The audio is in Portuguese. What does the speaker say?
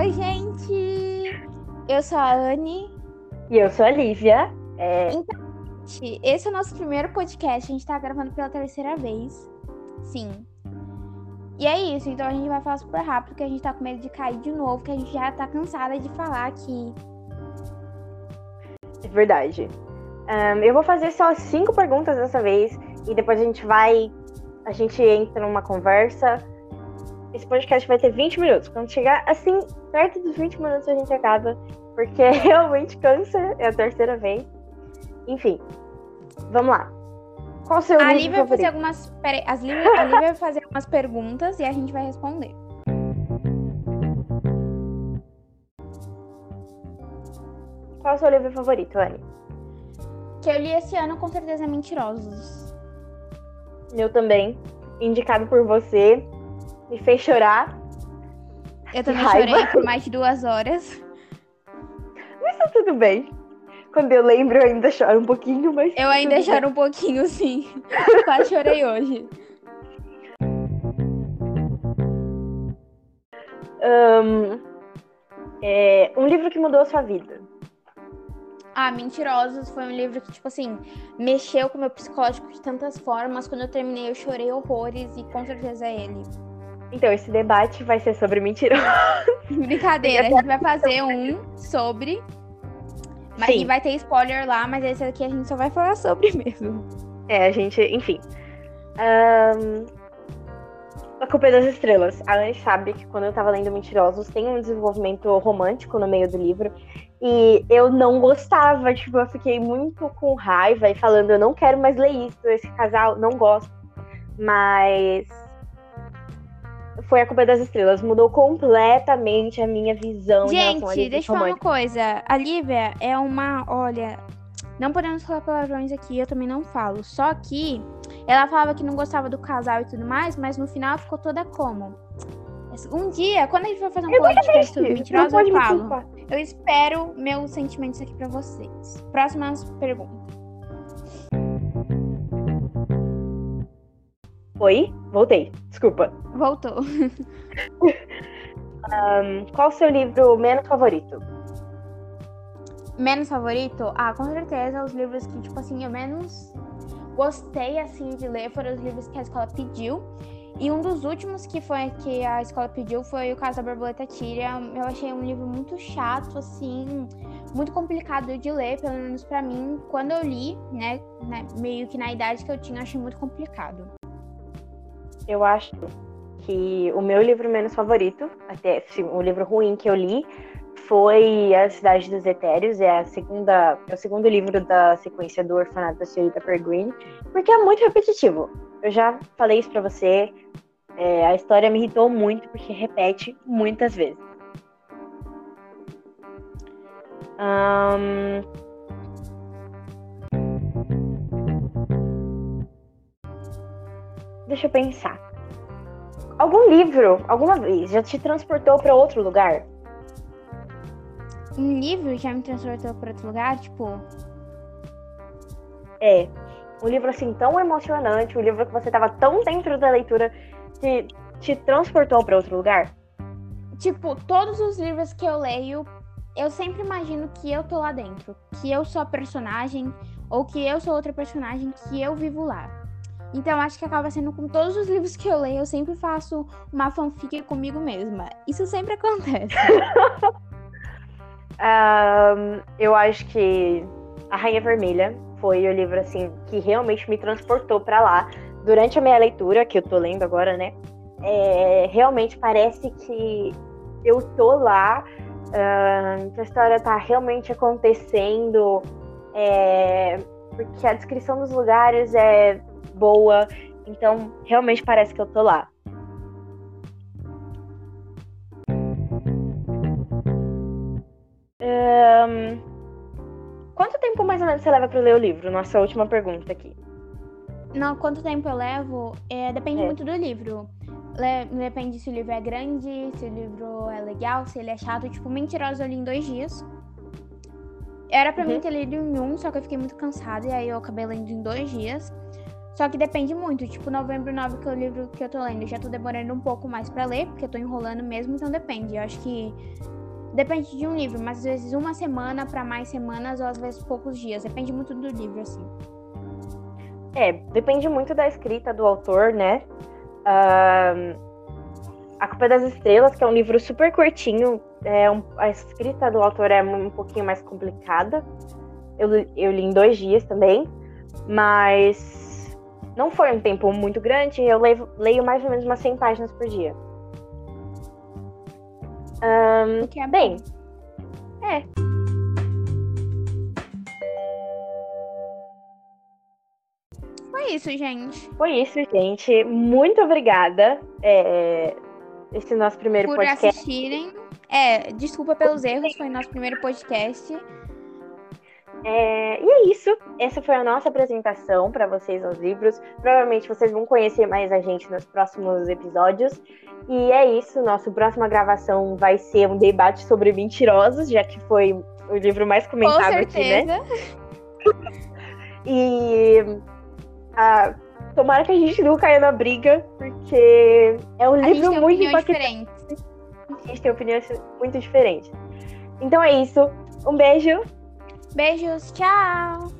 Oi, gente! Eu sou a Anne. E eu sou a Lívia. É... Então, gente, esse é o nosso primeiro podcast. A gente tá gravando pela terceira vez. Sim. E é isso, então a gente vai falar super rápido, porque a gente tá com medo de cair de novo, que a gente já tá cansada de falar aqui. É verdade. Um, eu vou fazer só cinco perguntas dessa vez, e depois a gente vai. A gente entra numa conversa. Esse podcast vai ter 20 minutos. Quando chegar assim, perto dos 20 minutos, a gente acaba, porque realmente cansa, é a terceira vez. Enfim, vamos lá. Qual o seu A livro vai fazer favorito? algumas. Peraí, as Lívia... a Lívia vai fazer algumas perguntas e a gente vai responder. Qual o seu livro favorito, Anne? Que eu li esse ano com certeza é Mentirosos. Eu também. Indicado por você. Me fez chorar. Eu também chorei por mais de duas horas. Mas tá tudo bem. Quando eu lembro, eu ainda choro um pouquinho, mas. Eu ainda tudo bem. choro um pouquinho, sim. Quase chorei hoje. Ahn, é, um livro que mudou a sua vida. Ah, Mentirosos foi um livro que, tipo assim, mexeu com o meu psicológico de tantas formas. Quando eu terminei, eu chorei horrores e com certeza é ele. Então, esse debate vai ser sobre mentira. Brincadeira, a gente vai fazer um sobre. Mas Sim. e vai ter spoiler lá, mas esse aqui a gente só vai falar sobre mesmo. É, a gente, enfim. Ahn, a Culpa é das Estrelas. A Anne sabe que quando eu tava lendo Mentirosos, tem um desenvolvimento romântico no meio do livro. E eu não gostava, tipo, eu fiquei muito com raiva e falando, eu não quero mais ler isso, esse casal, não gosto. Mas foi a Culpa das Estrelas. Mudou completamente a minha visão Gente, deixa eu falar uma coisa. A Lívia é uma. Olha, não podemos falar palavrões aqui, eu também não falo. Só que ela falava que não gostava do casal e tudo mais, mas no final ficou toda como? Um dia, quando a gente for fazer um podcast sobre mentirosa, eu falo. Eu espero meus sentimentos aqui pra vocês. Próximas perguntas. Oi? Voltei. Desculpa. Voltou. Ahn, qual o seu livro menos favorito? Menos favorito? Ah, com certeza os livros que, tipo assim, eu menos gostei, assim, de ler foram os livros que a escola pediu. E um dos últimos que foi que a escola pediu foi o caso da Borboleta Tíria. Eu achei um livro muito chato, assim, muito complicado de ler, pelo menos pra mim. Quando eu li, né, né, meio que na idade que eu tinha, eu achei muito complicado. Eu acho que o meu livro menos favorito, até sim, o livro ruim que eu li, foi A Cidade dos Etéreos, é a segunda, é o segundo livro da sequência do Orfanato da Senhorita Peregrine, porque é muito repetitivo. Eu já falei isso pra você, é, a história me irritou muito porque repete muitas vezes. Ahn, Deixa eu pensar. Algum livro, alguma vez, já te transportou pra outro lugar? Um livro já me transportou para outro lugar, tipo, É. Um livro assim tão emocionante, um livro que você tava tão dentro da leitura que te transportou pra outro lugar? Tipo, todos os livros que eu leio, eu sempre imagino que eu tô lá dentro. Que eu sou a personagem, ou que eu sou outra personagem, que eu vivo lá. Então, acho que acaba sendo com todos os livros que eu leio, eu sempre faço uma fanfic comigo mesma. Isso sempre acontece. Ahn, eu acho que A Rainha Vermelha foi o livro assim que realmente me transportou pra lá durante a minha leitura que eu tô lendo agora, né? É, realmente parece que eu tô lá, que a história tá realmente acontecendo, é, porque a descrição dos lugares é boa, então realmente parece que eu tô lá. Ahn, quanto tempo mais ou menos você leva pra ler o livro? Nossa última pergunta aqui. Não, quanto tempo eu levo, é, depende É. muito do livro. Le- depende se o livro é grande, se o livro é legal, se ele é chato. Tipo, Mentirosa eu li em dois dias. Era pra Uhum. mim ter lido em um, só que eu fiquei muito cansada e aí eu acabei lendo em dois dias. Só que depende muito. Tipo, Novembro 9, que é o livro que eu tô lendo, eu já tô demorando um pouco mais pra ler, porque eu tô enrolando mesmo, então depende. Eu acho que depende de um livro, mas às vezes uma semana pra mais semanas, ou às vezes poucos dias. Depende muito do livro, assim. É, depende muito da escrita do autor, né? Um, a Culpa das Estrelas, que é um livro super curtinho, é um, a escrita do autor é um pouquinho mais complicada. Eu, eu li em dois dias também, mas não foi um tempo muito grande. Eu leio, leio mais ou menos umas 100 páginas por dia. Um, que é bem, é. Foi isso, gente. Foi isso, gente. Muito obrigada. É, esse nosso primeiro Por podcast. assistirem. É, desculpa pelos erros, foi nosso primeiro podcast. É, e é isso. Essa foi a nossa apresentação para vocês aos livros. Provavelmente vocês vão conhecer mais a gente nos próximos episódios. E é isso. Nossa próxima gravação vai ser um debate sobre mentirosos, já que foi o livro mais comentado aqui, né? e a, tomara que a gente não caia na briga, porque é um A livro muito impactante. A gente tem opiniões muito diferentes. Então é isso. Um beijo. Beijos, tchau!